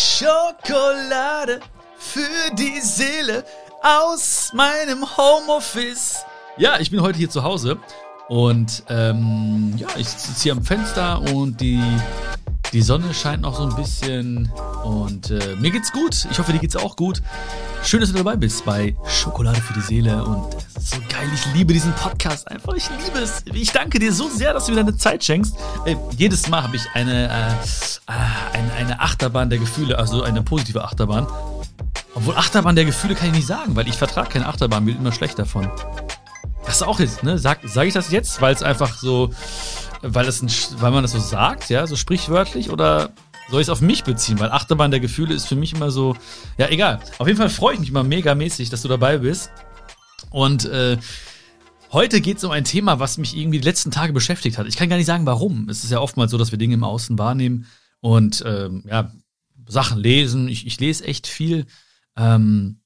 Schokolade für die Seele aus meinem Homeoffice. Ja, ich bin heute hier zu Hause und ähm, ja, ich sitze hier am Fenster und die, die Sonne scheint noch so ein bisschen und äh, mir geht's gut. Ich hoffe, dir geht's auch gut. Schön, dass du dabei bist bei Schokolade für die Seele und es ist so geil. Ich liebe diesen Podcast einfach. Ich liebe es. Ich danke dir so sehr, dass du mir deine Zeit schenkst. Äh, jedes Mal habe ich eine, äh, äh, eine, eine Achterbahn der Gefühle, also eine positive Achterbahn. Obwohl Achterbahn der Gefühle kann ich nicht sagen, weil ich vertrage keine Achterbahn, bin immer schlecht davon. Das ist auch jetzt, ne? Sag, sag ich das jetzt, weil es einfach so, weil es ein, weil man das so sagt, ja, so sprichwörtlich oder soll ich es auf mich beziehen? Weil Achterbahn der Gefühle ist für mich immer so, ja, egal. Auf jeden Fall freue ich mich immer mega mäßig, dass du dabei bist. Und äh, heute geht es um ein Thema, was mich irgendwie die letzten Tage beschäftigt hat. Ich kann gar nicht sagen, warum. Es ist ja oftmals so, dass wir Dinge im Außen wahrnehmen und ähm, ja, Sachen lesen. Ich, ich lese echt viel. Ähm,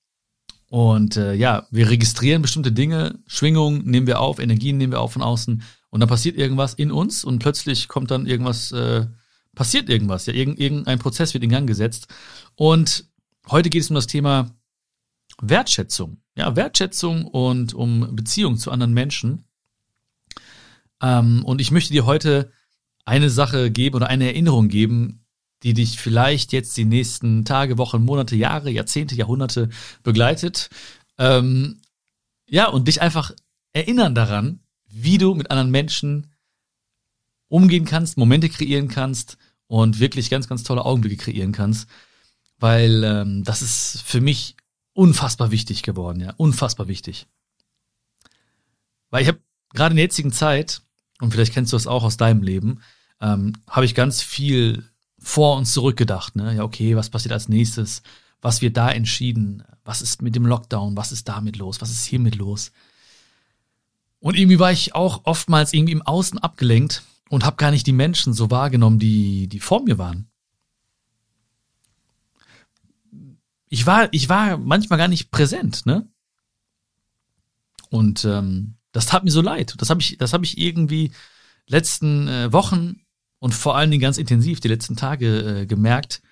und äh, ja, wir registrieren bestimmte Dinge, Schwingungen nehmen wir auf, Energien nehmen wir auf von außen und dann passiert irgendwas in uns und plötzlich kommt dann irgendwas, äh, passiert irgendwas, ja, irgend, irgendein Prozess wird in Gang gesetzt. Und heute geht es um das Thema Wertschätzung, ja, Wertschätzung und um Beziehung zu anderen Menschen. Ähm, und ich möchte dir heute eine Sache geben oder eine Erinnerung geben, die dich vielleicht jetzt die nächsten Tage, Wochen, Monate, Jahre, Jahrzehnte, Jahrhunderte begleitet. Ähm, ja, und dich einfach erinnern daran, wie du mit anderen Menschen umgehen kannst, Momente kreieren kannst und wirklich ganz, ganz tolle Augenblicke kreieren kannst. Weil ähm, das ist für mich unfassbar wichtig geworden, ja, unfassbar wichtig. Weil ich habe gerade in der jetzigen Zeit, und vielleicht kennst du das auch aus deinem Leben, ähm, habe ich ganz viel vor uns zurückgedacht. Ne? Ja, okay, was passiert als nächstes? Was wird da entschieden? Was ist mit dem Lockdown? Was ist damit los? Was ist hiermit los? Und irgendwie war ich auch oftmals irgendwie im Außen abgelenkt und habe gar nicht die Menschen so wahrgenommen, die, die vor mir waren. Ich war, ich war manchmal gar nicht präsent, ne? Und ähm, das tat mir so leid. Das habe ich, das habe ich irgendwie letzten äh, Wochen und vor allen Dingen ganz intensiv die letzten Tage äh, gemerkt.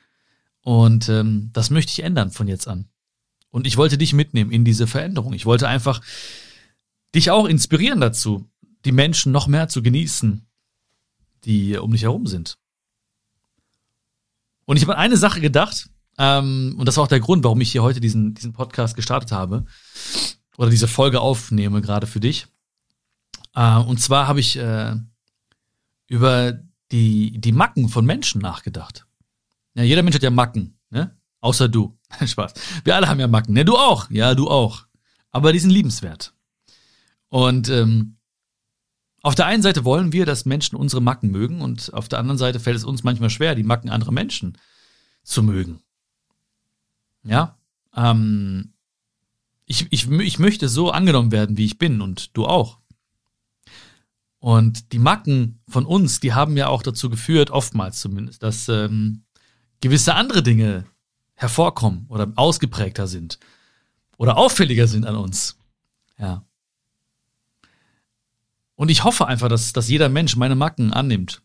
Und ähm, das möchte ich ändern von jetzt an. Und ich wollte dich mitnehmen in diese Veränderung. Ich wollte einfach dich auch inspirieren dazu, die Menschen noch mehr zu genießen, die um dich herum sind. Und ich habe an eine Sache gedacht, ähm, und das war auch der Grund, warum ich hier heute diesen, diesen Podcast gestartet habe, oder diese Folge aufnehme, gerade für dich. Äh, und zwar habe ich äh, über die, die Macken von Menschen nachgedacht. Ja, jeder Mensch hat ja Macken, ne? Außer du. Spaß. Wir alle haben ja Macken, ne? Du auch. Ja, du auch. Aber die sind liebenswert. Und ähm, auf der einen Seite wollen wir, dass Menschen unsere Macken mögen und auf der anderen Seite fällt es uns manchmal schwer, die Macken anderer Menschen zu mögen. Ja, ähm, ich, ich, ich möchte so angenommen werden, wie ich bin und du auch. Und die Macken von uns, die haben ja auch dazu geführt, oftmals zumindest, dass ähm, gewisse andere Dinge hervorkommen oder ausgeprägter sind oder auffälliger sind an uns. Ja. Und ich hoffe einfach, dass, dass jeder Mensch meine Macken annimmt.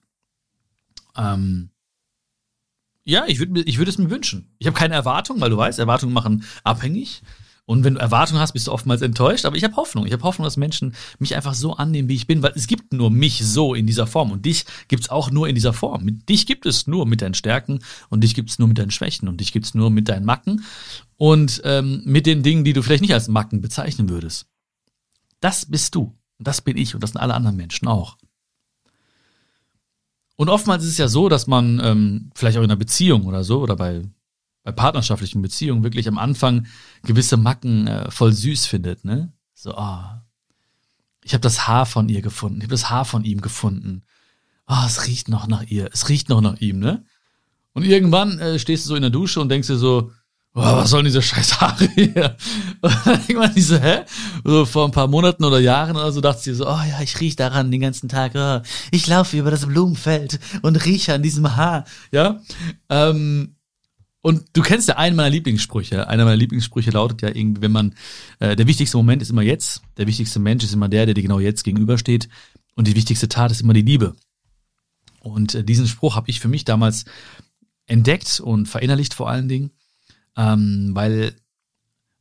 Ähm, ja, ich würde ich würd es mir wünschen. Ich habe keine Erwartung, weil du weißt, Erwartungen machen abhängig. Und wenn du Erwartungen hast, bist du oftmals enttäuscht. Aber ich habe Hoffnung. Ich habe Hoffnung, dass Menschen mich einfach so annehmen, wie ich bin, weil es gibt nur mich so in dieser Form. Und dich gibt's auch nur in dieser Form. Dich gibt es nur mit deinen Stärken und dich gibt's nur mit deinen Schwächen und dich gibt's nur mit deinen Macken und ähm, mit den Dingen, die du vielleicht nicht als Macken bezeichnen würdest. Das bist du. Und das bin ich und das sind alle anderen Menschen auch. Und oftmals ist es ja so, dass man ähm, vielleicht auch in einer Beziehung oder so oder bei bei partnerschaftlichen Beziehungen wirklich am Anfang gewisse Macken äh, voll süß findet, ne? So, ah, ich habe das Haar von ihr gefunden, ich habe das Haar von ihm gefunden. Oh, es riecht noch nach ihr, es riecht noch nach ihm, ne? Und irgendwann äh, stehst du so in der Dusche und denkst dir so, oh, was sollen diese scheiß Haare hier? Und dann irgendwann diese, hä? So vor ein paar Monaten oder Jahren oder so dachtest du dir so, oh ja, ich riech daran den ganzen Tag, oh, ich laufe über das Blumenfeld und rieche an diesem Haar, ja? Ähm, und du kennst ja einen meiner Lieblingssprüche. Einer meiner Lieblingssprüche lautet ja irgendwie, wenn man, äh, der wichtigste Moment ist immer jetzt, der wichtigste Mensch ist immer der, der dir genau jetzt gegenübersteht und die wichtigste Tat ist immer die Liebe. Und äh, diesen Spruch habe ich für mich damals entdeckt und verinnerlicht vor allen Dingen, ähm, weil,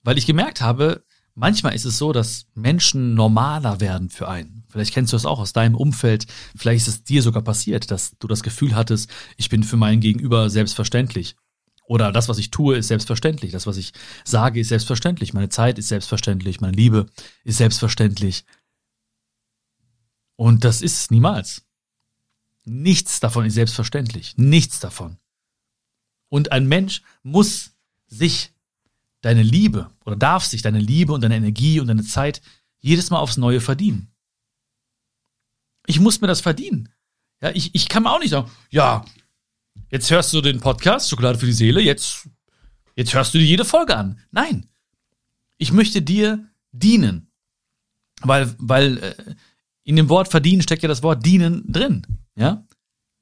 weil ich gemerkt habe, manchmal ist es so, dass Menschen normaler werden für einen. Vielleicht kennst du das auch aus deinem Umfeld. Vielleicht ist es dir sogar passiert, dass du das Gefühl hattest, ich bin für meinen Gegenüber selbstverständlich. Oder das, was ich tue, ist selbstverständlich. Das, was ich sage, ist selbstverständlich. Meine Zeit ist selbstverständlich. Meine Liebe ist selbstverständlich. Und das ist es niemals. Nichts davon ist selbstverständlich. Nichts davon. Und ein Mensch muss sich deine Liebe oder darf sich deine Liebe und deine Energie und deine Zeit jedes Mal aufs Neue verdienen. Ich muss mir das verdienen. Ja, ich, ich kann mir auch nicht sagen, ja, jetzt hörst du den Podcast Schokolade für die Seele, jetzt, jetzt hörst du dir jede Folge an. Nein. Ich möchte dir dienen. Weil, weil äh, in dem Wort verdienen steckt ja das Wort dienen drin. Ja?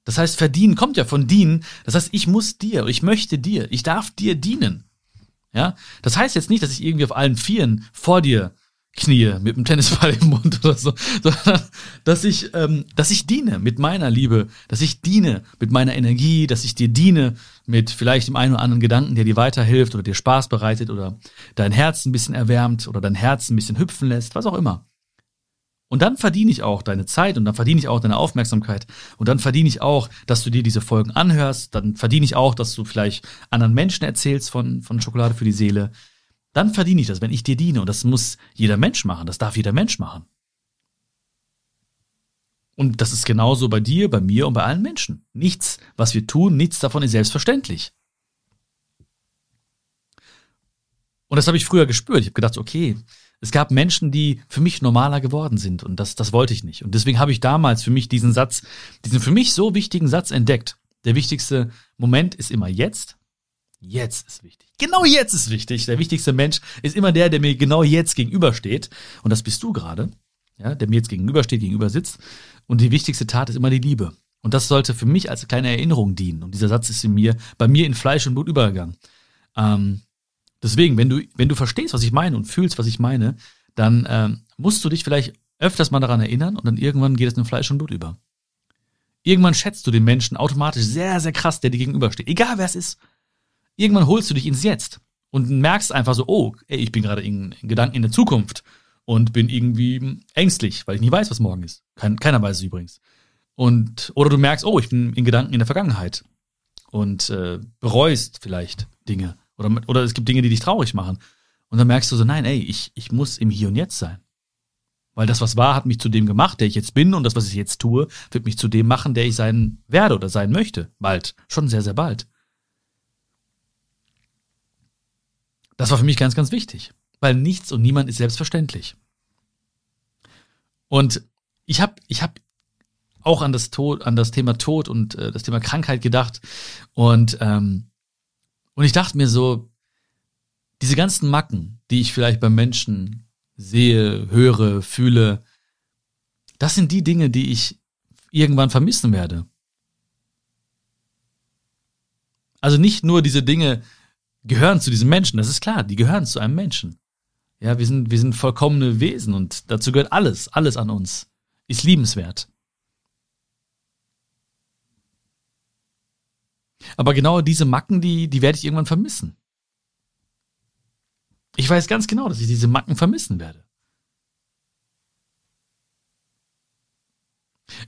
Das heißt, verdienen kommt ja von dienen. Das heißt, ich muss dir, ich möchte dir, ich darf dir dienen. Ja? Das heißt jetzt nicht, dass ich irgendwie auf allen Vieren vor dir knie mit einem Tennisball im Mund oder so, sondern dass ich, ähm, dass ich diene mit meiner Liebe, dass ich diene mit meiner Energie, dass ich dir diene mit vielleicht dem einen oder anderen Gedanken, der dir weiterhilft oder dir Spaß bereitet oder dein Herz ein bisschen erwärmt oder dein Herz ein bisschen hüpfen lässt, was auch immer. Und dann verdiene ich auch deine Zeit und dann verdiene ich auch deine Aufmerksamkeit und dann verdiene ich auch, dass du dir diese Folgen anhörst, dann verdiene ich auch, dass du vielleicht anderen Menschen erzählst von, von Schokolade für die Seele. Dann verdiene ich das, wenn ich dir diene und das muss jeder Mensch machen, das darf jeder Mensch machen. Und das ist genauso bei dir, bei mir und bei allen Menschen. Nichts, was wir tun, nichts davon ist selbstverständlich. Und das habe ich früher gespürt. Ich habe gedacht, okay, es gab Menschen, die für mich normaler geworden sind und das, das wollte ich nicht. Und deswegen habe ich damals für mich diesen Satz, diesen für mich so wichtigen Satz entdeckt. Der wichtigste Moment ist immer jetzt. Jetzt ist wichtig. Genau jetzt ist wichtig. Der wichtigste Mensch ist immer der, der mir genau jetzt gegenübersteht. Und das bist du gerade, ja, der mir jetzt gegenübersteht, gegenüber sitzt. Und die wichtigste Tat ist immer die Liebe. Und das sollte für mich als kleine Erinnerung dienen. Und dieser Satz ist in mir, bei mir in Fleisch und Blut übergegangen. Ähm, Deswegen, wenn du, wenn du verstehst, was ich meine und fühlst, was ich meine, dann ähm, musst du dich vielleicht öfters mal daran erinnern und dann irgendwann geht es in Fleisch und Blut über. Irgendwann schätzt du den Menschen automatisch sehr, sehr krass, der dir gegenübersteht. Egal wer es ist. Irgendwann holst du dich ins Jetzt und merkst einfach so, oh, ey, ich bin gerade in, in, Gedanken in der Zukunft und bin irgendwie ängstlich, weil ich nie weiß, was morgen ist. Kein, keiner weiß es übrigens. Und, oder du merkst, oh, ich bin in Gedanken in der Vergangenheit und äh, bereust vielleicht Dinge. Oder, oder es gibt Dinge, die dich traurig machen. Und dann merkst du so, nein, ey, ich, ich muss im Hier und Jetzt sein. Weil das, was war, hat mich zu dem gemacht, der ich jetzt bin. Und das, was ich jetzt tue, wird mich zu dem machen, der ich sein werde oder sein möchte. Bald. Schon sehr, sehr bald. Das war für mich ganz, ganz wichtig. Weil nichts und niemand ist selbstverständlich. Und ich habe ich hab auch an das Tod, an das Thema Tod und äh, das Thema Krankheit gedacht. Und ähm, und ich dachte mir so, diese ganzen Macken, die ich vielleicht beim Menschen sehe, höre, fühle, das sind die Dinge, die ich irgendwann vermissen werde. Also nicht nur diese Dinge gehören zu diesem Menschen, das ist klar, die gehören zu einem Menschen. Ja, wir sind, wir sind vollkommene Wesen und dazu gehört alles, alles an uns. Ist liebenswert. Aber genau diese Macken, die, die werde ich irgendwann vermissen. Ich weiß ganz genau, dass ich diese Macken vermissen werde.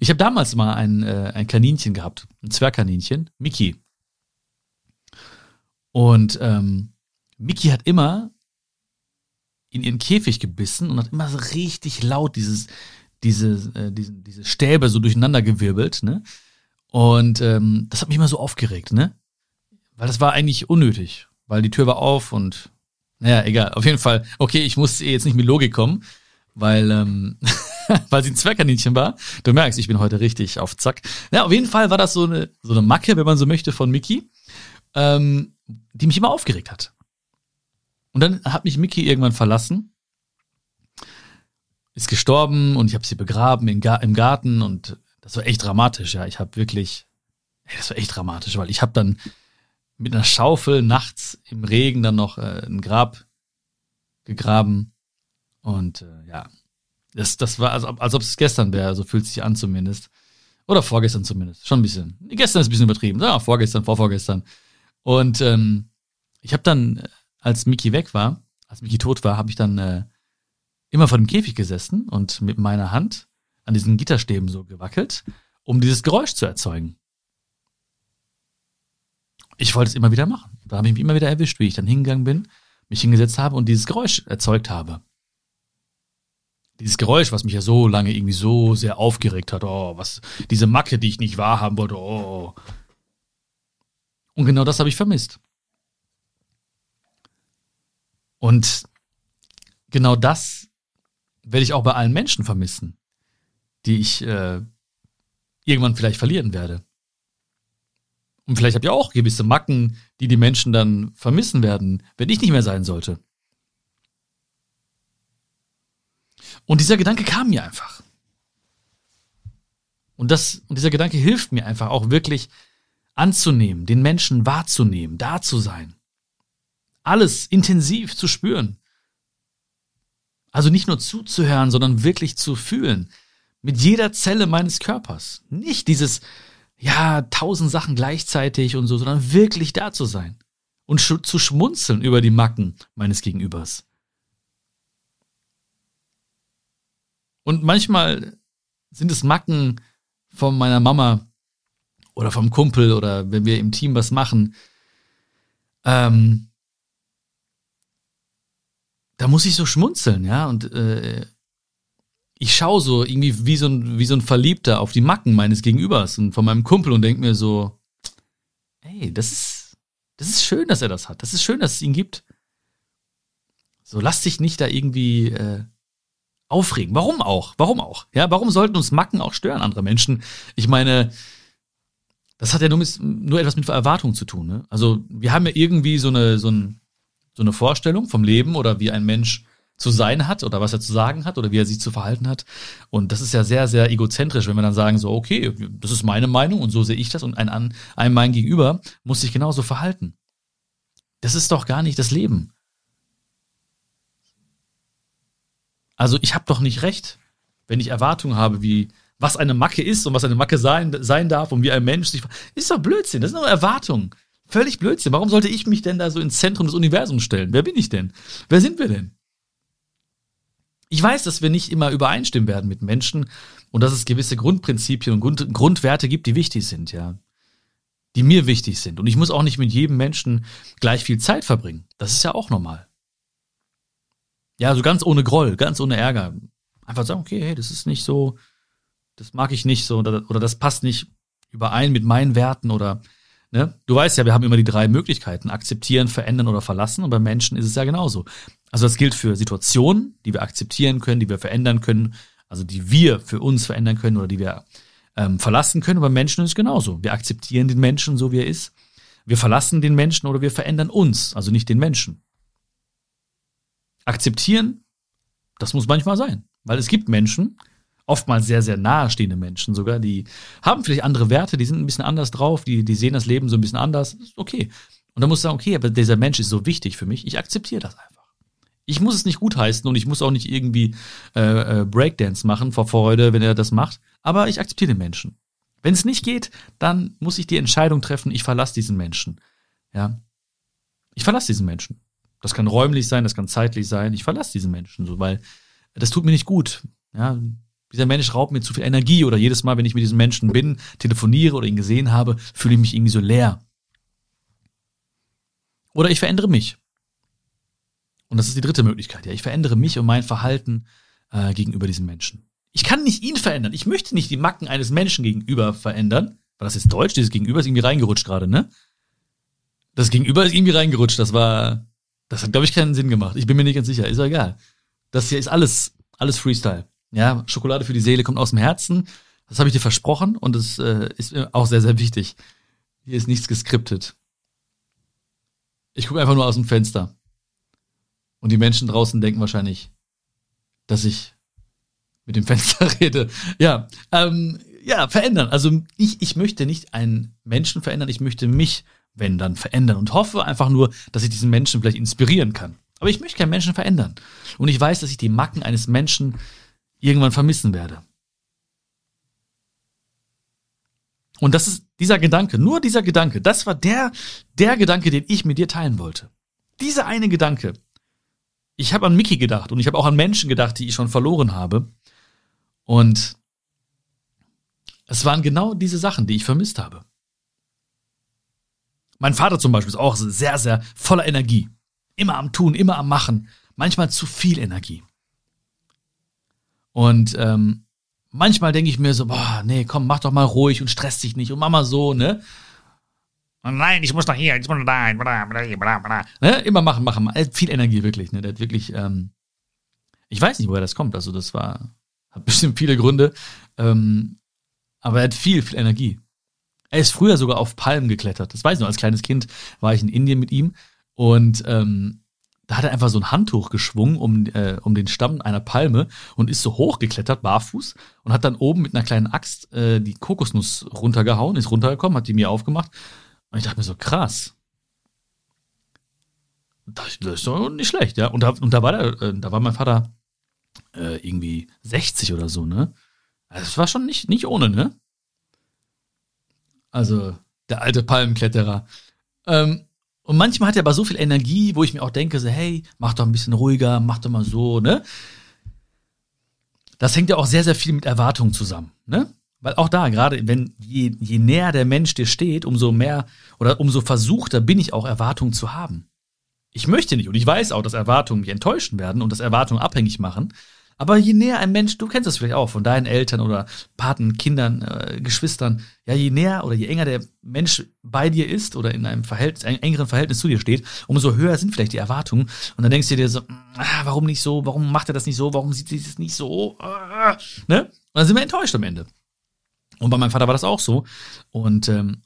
Ich habe damals mal ein, äh, ein Kaninchen gehabt, ein Zwergkaninchen, Mickey. Und ähm, Mickey hat immer in ihren Käfig gebissen und hat immer so richtig laut dieses, diese, äh, diese, diese Stäbe so durcheinander gewirbelt, ne? Und ähm, das hat mich immer so aufgeregt, ne? Weil das war eigentlich unnötig, weil die Tür war auf und naja, egal. Auf jeden Fall, okay, ich muss jetzt nicht mit Logik kommen, weil, ähm, weil sie ein Zwergkaninchen war. Du merkst, ich bin heute richtig auf Zack. Ja, auf jeden Fall war das so eine, so eine Macke, wenn man so möchte, von Mickey, ähm, die mich immer aufgeregt hat. Und dann hat mich Mickey irgendwann verlassen, ist gestorben und ich habe sie begraben im Garten und das war echt dramatisch, ja. Ich habe wirklich, ey, das war echt dramatisch, weil ich habe dann mit einer Schaufel nachts im Regen dann noch äh, ein Grab gegraben und äh, ja, das, das war, als, als ob es gestern wäre, so fühlt sich an zumindest. Oder vorgestern zumindest. Schon ein bisschen. Gestern ist ein bisschen übertrieben. Ja, vorgestern, vorvorgestern. Und ähm, ich habe dann, als Miki weg war, als Miki tot war, habe ich dann äh, immer vor dem Käfig gesessen und mit meiner Hand an diesen Gitterstäben so gewackelt, um dieses Geräusch zu erzeugen. Ich wollte es immer wieder machen. Da habe ich mich immer wieder erwischt, wie ich dann hingegangen bin, mich hingesetzt habe und dieses Geräusch erzeugt habe. Dieses Geräusch, was mich ja so lange irgendwie so sehr aufgeregt hat, oh, was, diese Macke, die ich nicht wahrhaben wollte, oh. Und genau das habe ich vermisst. Und genau das werde ich auch bei allen Menschen vermissen, die ich äh, irgendwann vielleicht verlieren werde. Und vielleicht habt ihr auch gewisse Macken, die die Menschen dann vermissen werden, wenn ich nicht mehr sein sollte. Und dieser Gedanke kam mir einfach. Und, das, und dieser Gedanke hilft mir einfach auch wirklich anzunehmen, den Menschen wahrzunehmen, da zu sein. Alles intensiv zu spüren. Also nicht nur zuzuhören, sondern wirklich zu fühlen. Mit jeder Zelle meines Körpers. Nicht dieses, ja, tausend Sachen gleichzeitig und so, sondern wirklich da zu sein. Und sch zu schmunzeln über die Macken meines Gegenübers. Und manchmal sind es Macken von meiner Mama oder vom Kumpel oder wenn wir im Team was machen. Ähm, da muss ich so schmunzeln, ja, und äh, ich schaue so irgendwie wie so, ein, wie so ein Verliebter auf die Macken meines Gegenübers und von meinem Kumpel und denke mir so, ey, das ist, das ist schön, dass er das hat. Das ist schön, dass es ihn gibt. So, lass dich nicht da irgendwie äh, aufregen. Warum auch? Warum auch? Ja, warum sollten uns Macken auch stören, andere Menschen? Ich meine, das hat ja nur, mit, nur etwas mit Erwartung zu tun. Ne? Also, wir haben ja irgendwie so eine, so, ein, so eine Vorstellung vom Leben oder wie ein Mensch zu sein hat oder was er zu sagen hat oder wie er sich zu verhalten hat. Und das ist ja sehr, sehr egozentrisch, wenn wir dann sagen so, okay, das ist meine Meinung und so sehe ich das und ein, ein, ein mein Gegenüber muss sich genauso verhalten. Das ist doch gar nicht das Leben. Also ich habe doch nicht recht, wenn ich Erwartungen habe, wie was eine Macke ist und was eine Macke sein, sein darf und wie ein Mensch sich. Ist doch Blödsinn, das sind nur Erwartungen. Völlig Blödsinn. Warum sollte ich mich denn da so ins Zentrum des Universums stellen? Wer bin ich denn? Wer sind wir denn? Ich weiß, dass wir nicht immer übereinstimmen werden mit Menschen und dass es gewisse Grundprinzipien und Grund, Grundwerte gibt, die wichtig sind, ja. Die mir wichtig sind. Und ich muss auch nicht mit jedem Menschen gleich viel Zeit verbringen. Das ist ja auch normal. Ja, so ganz ohne Groll, ganz ohne Ärger. Einfach sagen, okay, hey, das ist nicht so, das mag ich nicht so oder, oder das passt nicht überein mit meinen Werten oder Ne? Du weißt ja, wir haben immer die drei Möglichkeiten, akzeptieren, verändern oder verlassen. Und bei Menschen ist es ja genauso. Also das gilt für Situationen, die wir akzeptieren können, die wir verändern können, also die wir für uns verändern können oder die wir ähm, verlassen können. Bei Menschen ist es genauso. Wir akzeptieren den Menschen so, wie er ist. Wir verlassen den Menschen oder wir verändern uns, also nicht den Menschen. Akzeptieren, das muss manchmal sein. Weil es gibt Menschen, oftmals sehr, sehr nahestehende Menschen sogar, die haben vielleicht andere Werte, die sind ein bisschen anders drauf, die, die sehen das Leben so ein bisschen anders. Okay. Und dann musst du sagen, okay, aber dieser Mensch ist so wichtig für mich, ich akzeptiere das einfach. Ich muss es nicht gutheißen und ich muss auch nicht irgendwie äh, äh, Breakdance machen vor Freude, wenn er das macht, aber ich akzeptiere den Menschen. Wenn es nicht geht, dann muss ich die Entscheidung treffen, ich verlasse diesen Menschen. Ja. Ich verlasse diesen Menschen. Das kann räumlich sein, das kann zeitlich sein. Ich verlasse diesen Menschen so, weil das tut mir nicht gut. Ja, dieser Mensch raubt mir zu viel Energie oder jedes Mal, wenn ich mit diesem Menschen bin, telefoniere oder ihn gesehen habe, fühle ich mich irgendwie so leer. Oder ich verändere mich. Und das ist die dritte Möglichkeit. Ja, ich verändere mich und mein Verhalten äh, gegenüber diesem Menschen. Ich kann nicht ihn verändern. Ich möchte nicht die Macken eines Menschen gegenüber verändern. War das jetzt Deutsch? Dieses Gegenüber ist irgendwie reingerutscht gerade, ne? Das Gegenüber ist irgendwie reingerutscht. Das war, das hat, glaube ich, keinen Sinn gemacht. Ich bin mir nicht ganz sicher. Ist doch egal. Das hier ist alles, alles Freestyle. Ja, Schokolade für die Seele kommt aus dem Herzen. Das habe ich dir versprochen und es äh, ist auch sehr, sehr wichtig. Hier ist nichts geskriptet. Ich gucke einfach nur aus dem Fenster. Und die Menschen draußen denken wahrscheinlich, dass ich mit dem Fenster rede. Ja, ähm, ja, verändern. Also ich, ich möchte nicht einen Menschen verändern, ich möchte mich, wenn dann, verändern und hoffe einfach nur, dass ich diesen Menschen vielleicht inspirieren kann. Aber ich möchte keinen Menschen verändern. Und ich weiß, dass ich die Macken eines Menschen irgendwann vermissen werde. Und das ist dieser Gedanke, nur dieser Gedanke, das war der, der Gedanke, den ich mit dir teilen wollte. Dieser eine Gedanke. Ich habe an Mickey gedacht und ich habe auch an Menschen gedacht, die ich schon verloren habe. Und es waren genau diese Sachen, die ich vermisst habe. Mein Vater zum Beispiel ist auch sehr, sehr voller Energie. Immer am Tun, immer am Machen. Manchmal zu viel Energie. Und ähm, manchmal denke ich mir so, boah, nee, komm, mach doch mal ruhig und stress dich nicht und mach mal so, ne? Nein, ich muss doch hier, ich muss doch da, bla, bla, bla, bla. Ne? Immer machen, machen, machen. Viel Energie wirklich, ne? Der hat wirklich, ähm, ich weiß nicht, woher das kommt. Also das war, hat bestimmt viele Gründe. Ähm, aber er hat viel, viel Energie. Er ist früher sogar auf Palmen geklettert. Das weiß ich noch, als kleines Kind war ich in Indien mit ihm und ähm, da hat er einfach so ein Handtuch geschwungen um, äh, um den Stamm einer Palme und ist so hochgeklettert, barfuß, und hat dann oben mit einer kleinen Axt äh, die Kokosnuss runtergehauen, ist runtergekommen, hat die mir aufgemacht. Und ich dachte mir so, krass. Das, ist doch nicht schlecht, ja. Und da, und da war der, äh, da war mein Vater äh, irgendwie 60 oder so, ne? Also das war schon nicht, nicht ohne, ne? Also, der alte Palmenkletterer. Ähm, und manchmal hat er aber so viel Energie, wo ich mir auch denke, so, hey, mach doch ein bisschen ruhiger, mach doch mal so, ne? Das hängt ja auch sehr, sehr viel mit Erwartungen zusammen, ne? Weil auch da, gerade wenn je, je näher der Mensch dir steht, umso mehr oder umso versuchter bin ich auch Erwartungen zu haben. Ich möchte nicht und ich weiß auch, dass Erwartungen mich enttäuschen werden und dass Erwartungen abhängig machen. Aber je näher ein Mensch, du kennst das vielleicht auch von deinen Eltern oder Paten, Kindern, äh, Geschwistern, ja, je näher oder je enger der Mensch bei dir ist oder in einem Verhältnis, einem engeren Verhältnis zu dir steht, umso höher sind vielleicht die Erwartungen. Und dann denkst du dir so, ah, warum nicht so, warum macht er das nicht so, warum sieht sie das nicht so, ah, ne? Und dann sind wir enttäuscht am Ende. Und bei meinem Vater war das auch so. Und ähm,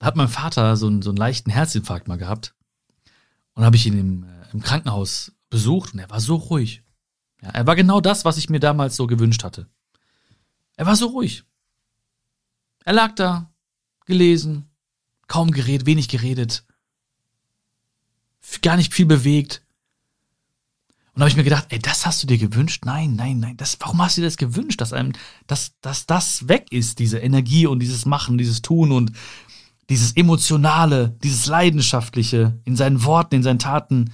hat mein Vater so einen, so einen leichten Herzinfarkt mal gehabt. Und habe ich ihn im, äh, im Krankenhaus besucht und er war so ruhig. Ja, er war genau das, was ich mir damals so gewünscht hatte. Er war so ruhig. Er lag da, gelesen, kaum geredet, wenig geredet, gar nicht viel bewegt. Und habe ich mir gedacht, ey, das hast du dir gewünscht? Nein, nein, nein. Das, warum hast du dir das gewünscht, dass einem, dass, dass das weg ist, diese Energie und dieses Machen, dieses Tun und dieses Emotionale, dieses Leidenschaftliche in seinen Worten, in seinen Taten.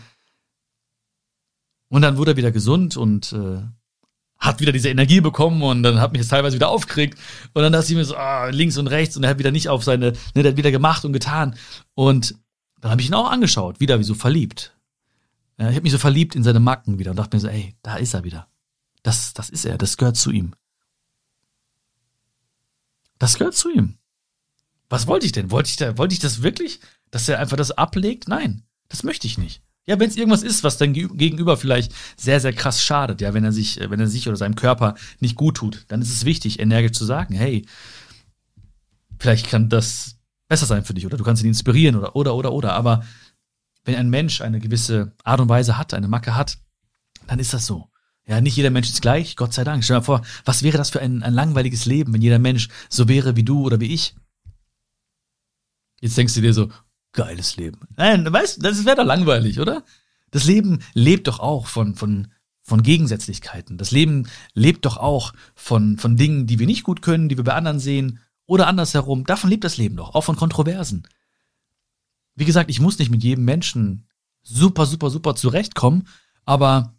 Und dann wurde er wieder gesund und äh, hat wieder diese Energie bekommen und dann hat mich das teilweise wieder aufgeregt. Und dann dachte ich mir so, ah, links und rechts und er hat wieder nicht auf seine, ne, der hat wieder gemacht und getan. Und dann habe ich ihn auch angeschaut, wieder wie so verliebt. Ja, ich habe mich so verliebt in seine Macken wieder und dachte mir so, ey, da ist er wieder. Das, das ist er, das gehört zu ihm. Das gehört zu ihm. Was wollte ich denn? Wollte ich, da, wollte ich das wirklich, dass er einfach das ablegt? Nein, das möchte ich nicht. Ja, wenn es irgendwas ist, was dein Gegenüber vielleicht sehr, sehr krass schadet, ja, wenn er sich, wenn er sich oder seinem Körper nicht gut tut, dann ist es wichtig, energisch zu sagen, hey, vielleicht kann das besser sein für dich oder du kannst ihn inspirieren oder, oder, oder, oder. Aber wenn ein Mensch eine gewisse Art und Weise hat, eine Macke hat, dann ist das so. Ja, nicht jeder Mensch ist gleich, Gott sei Dank. Stell dir mal vor, was wäre das für ein, ein langweiliges Leben, wenn jeder Mensch so wäre wie du oder wie ich? Jetzt denkst du dir so, geiles Leben. Nein, weißt das wäre doch langweilig, oder? Das Leben lebt doch auch von, von, von Gegensätzlichkeiten. Das Leben lebt doch auch von, von Dingen, die wir nicht gut können, die wir bei anderen sehen oder andersherum. Davon lebt das Leben doch, auch von Kontroversen. Wie gesagt, ich muss nicht mit jedem Menschen super, super, super zurechtkommen, aber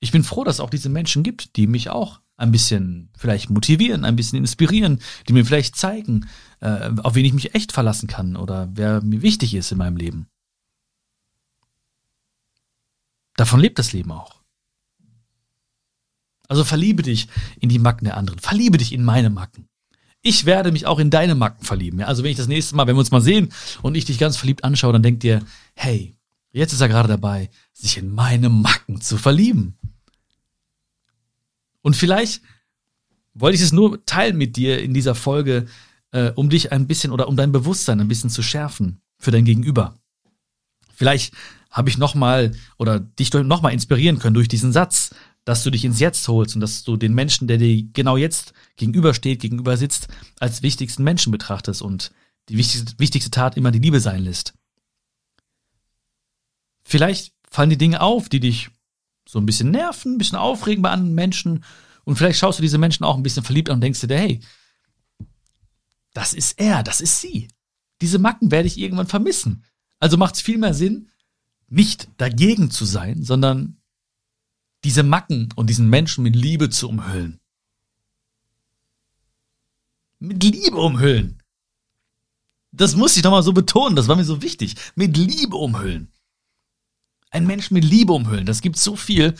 ich bin froh, dass es auch diese Menschen gibt, die mich auch ein bisschen vielleicht motivieren, ein bisschen inspirieren, die mir vielleicht zeigen, äh, auf wen ich mich echt verlassen kann oder wer mir wichtig ist in meinem Leben. Davon lebt das Leben auch. Also verliebe dich in die Macken der anderen. Verliebe dich in meine Macken. Ich werde mich auch in deine Macken verlieben. Ja? Also wenn ich das nächste Mal, wenn wir uns mal sehen und ich dich ganz verliebt anschaue, dann denkt dir, hey, jetzt ist er gerade dabei, sich in meine Macken zu verlieben. Und vielleicht wollte ich es nur teilen mit dir in dieser Folge, äh, um dich ein bisschen oder um dein Bewusstsein ein bisschen zu schärfen für dein Gegenüber. Vielleicht habe ich nochmal oder dich nochmal inspirieren können durch diesen Satz, dass du dich ins Jetzt holst und dass du den Menschen, der dir genau jetzt gegenübersteht, gegenüber sitzt, als wichtigsten Menschen betrachtest und die wichtigste, wichtigste Tat immer die Liebe sein lässt. Vielleicht fallen die Dinge auf, die dich so ein bisschen nerven, ein bisschen aufregen bei anderen Menschen und vielleicht schaust du diese Menschen auch ein bisschen verliebt an und denkst dir, hey, das ist er, das ist sie. Diese Macken werde ich irgendwann vermissen. Also macht es viel mehr Sinn, nicht dagegen zu sein, sondern diese Macken und diesen Menschen mit Liebe zu umhüllen. Mit Liebe umhüllen. Das muss ich doch mal so betonen, das war mir so wichtig. Mit Liebe umhüllen. Ein Mensch mit Liebe umhüllen, das gibt so viel.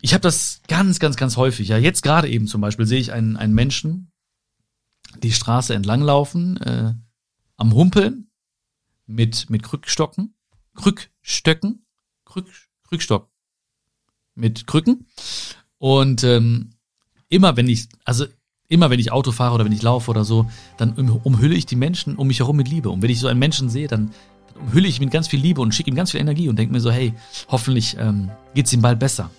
Ich habe das ganz, ganz, ganz häufig. Ja, jetzt gerade eben zum Beispiel sehe ich einen, einen Menschen die Straße entlanglaufen, äh, am Humpeln mit, mit Krückstocken, Krückstöcken, Krück, Krückstock mit Krücken. Und ähm, immer wenn ich, also immer wenn ich Auto fahre oder wenn ich laufe oder so, dann umhülle ich die Menschen um mich herum mit Liebe. Und wenn ich so einen Menschen sehe, dann, dann umhülle ich ihn mit ganz viel Liebe und schicke ihm ganz viel Energie und denke mir so, hey, hoffentlich ähm, geht es ihm bald besser.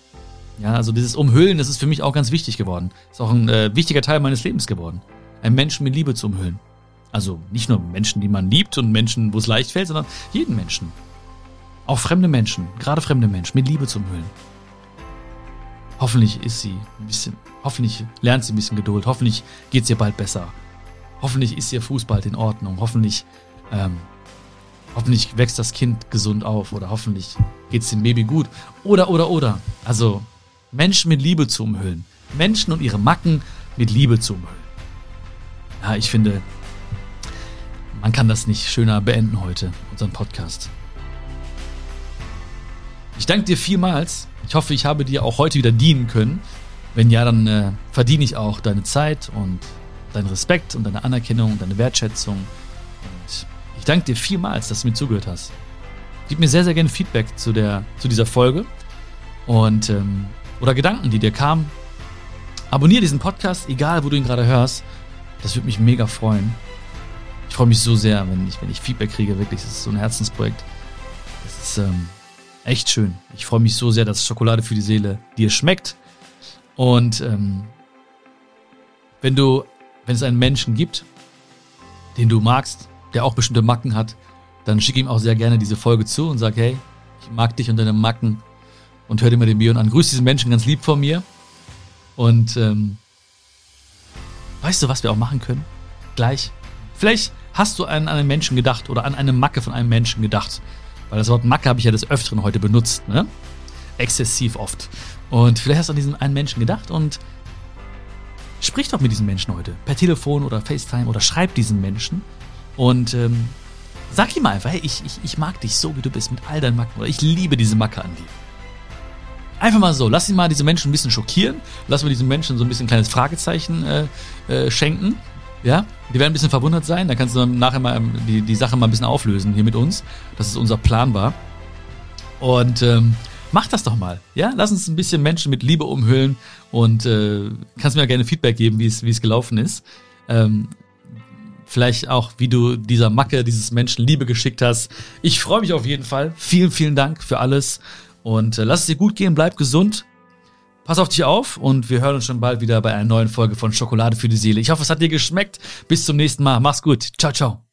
Ja, also dieses Umhüllen, das ist für mich auch ganz wichtig geworden. Ist auch ein äh, wichtiger Teil meines Lebens geworden. Einen Menschen mit Liebe zu umhüllen. Also nicht nur Menschen, die man liebt und Menschen, wo es leicht fällt, sondern jeden Menschen. Auch fremde Menschen, gerade fremde Menschen, mit Liebe zu umhüllen. Hoffentlich ist sie ein bisschen, hoffentlich lernt sie ein bisschen Geduld, hoffentlich geht es ihr bald besser. Hoffentlich ist ihr Fuß bald in Ordnung, hoffentlich, ähm, hoffentlich wächst das Kind gesund auf oder hoffentlich geht es dem Baby gut. Oder, oder, oder. Also Menschen mit Liebe zu umhüllen. Menschen und ihre Macken mit Liebe zu umhüllen. Ja, ich finde, man kann das nicht schöner beenden heute, unseren Podcast. Ich danke dir vielmals. Ich hoffe, ich habe dir auch heute wieder dienen können. Wenn ja, dann äh, verdiene ich auch deine Zeit und deinen Respekt und deine Anerkennung und deine Wertschätzung. Und ich danke dir vielmals, dass du mir zugehört hast. Gib mir sehr, sehr gerne Feedback zu, der, zu dieser Folge und ähm, oder Gedanken, die dir kamen. Abonniere diesen Podcast, egal wo du ihn gerade hörst. Das würde mich mega freuen. Ich freue mich so sehr, wenn ich, wenn ich Feedback kriege. Wirklich, das ist so ein Herzensprojekt. Das ist ähm, echt schön. Ich freue mich so sehr, dass Schokolade für die Seele dir schmeckt. Und ähm, wenn du, wenn es einen Menschen gibt, den du magst, der auch bestimmte Macken hat, dann schick ihm auch sehr gerne diese Folge zu und sag, hey, ich mag dich und deine Macken und hör dir mal den Bion an. Grüß diesen Menschen ganz lieb von mir. Und ähm, weißt du, was wir auch machen können? Gleich. Vielleicht hast du an einen Menschen gedacht oder an eine Macke von einem Menschen gedacht. Weil das Wort Macke habe ich ja des Öfteren heute benutzt, ne? Exzessiv oft. Und vielleicht hast du an diesen einen Menschen gedacht und sprich doch mit diesem Menschen heute. Per Telefon oder FaceTime oder schreib diesen Menschen und ähm, sag ihm einfach, hey, ich, ich, ich mag dich so, wie du bist, mit all deinen Macken. Oder ich liebe diese Macke an dir. Einfach mal so, lass ihn mal diese Menschen ein bisschen schockieren, lass mal diesen Menschen so ein bisschen ein kleines Fragezeichen äh, äh, schenken. Ja, die werden ein bisschen verwundert sein, dann kannst du nachher mal ähm, die, die Sache mal ein bisschen auflösen hier mit uns, dass es unser Plan war. Und ähm, mach das doch mal, ja? Lass uns ein bisschen Menschen mit Liebe umhüllen und äh, kannst mir gerne Feedback geben, wie es wie es gelaufen ist. Ähm, vielleicht auch, wie du dieser Macke, dieses Menschen Liebe geschickt hast. Ich freue mich auf jeden Fall. Vielen, vielen Dank für alles und äh, lass es dir gut gehen, bleib gesund. Pass auf dich auf und wir hören uns schon bald wieder bei einer neuen Folge von Schokolade für die Seele. Ich hoffe, es hat dir geschmeckt. Bis zum nächsten Mal. Mach's gut. Ciao, ciao.